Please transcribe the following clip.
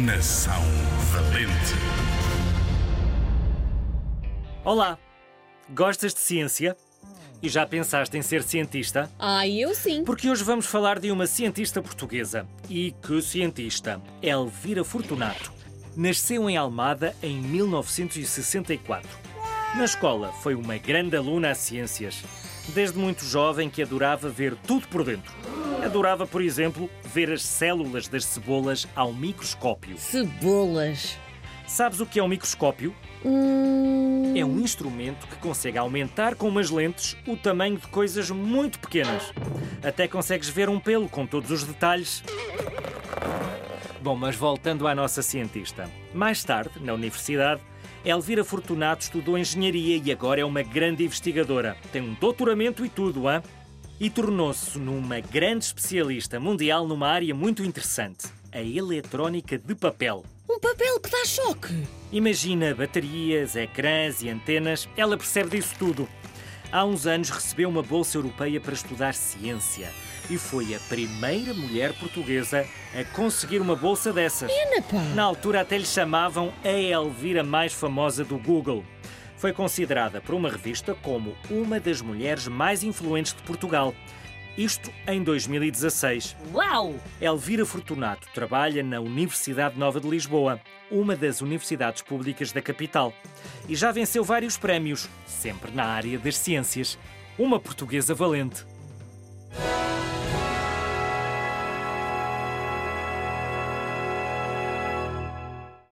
Geração Valente. Olá! Gostas de ciência? E já pensaste em ser cientista? Ah, eu sim. Porque hoje vamos falar de uma cientista portuguesa. E que cientista? Elvira Fortunato. Nasceu em Almada em 1964. Na escola foi uma grande aluna a ciências. Desde muito jovem que adorava ver tudo por dentro. Adorava, por exemplo, ver as células das cebolas ao microscópio. Cebolas. Sabes o que é um microscópio? Hum... É um instrumento que consegue aumentar com umas lentes o tamanho de coisas muito pequenas. Até consegues ver um pelo com todos os detalhes. Bom, mas voltando à nossa cientista. Mais tarde, na universidade, Elvira Fortunato estudou engenharia e agora é uma grande investigadora. Tem um doutoramento e tudo, hã? E tornou-se numa grande especialista mundial numa área muito interessante, a eletrónica de papel. Um papel que dá choque. Imagina baterias, ecrãs e antenas, ela percebe disso tudo. Há uns anos recebeu uma bolsa europeia para estudar ciência e foi a primeira mulher portuguesa a conseguir uma bolsa dessas. Pá. Na altura até lhe chamavam a Elvira mais famosa do Google. Foi considerada por uma revista como uma das mulheres mais influentes de Portugal. Isto em 2016. Uau! Elvira Fortunato trabalha na Universidade Nova de Lisboa, uma das universidades públicas da capital. E já venceu vários prémios, sempre na área das ciências. Uma portuguesa valente.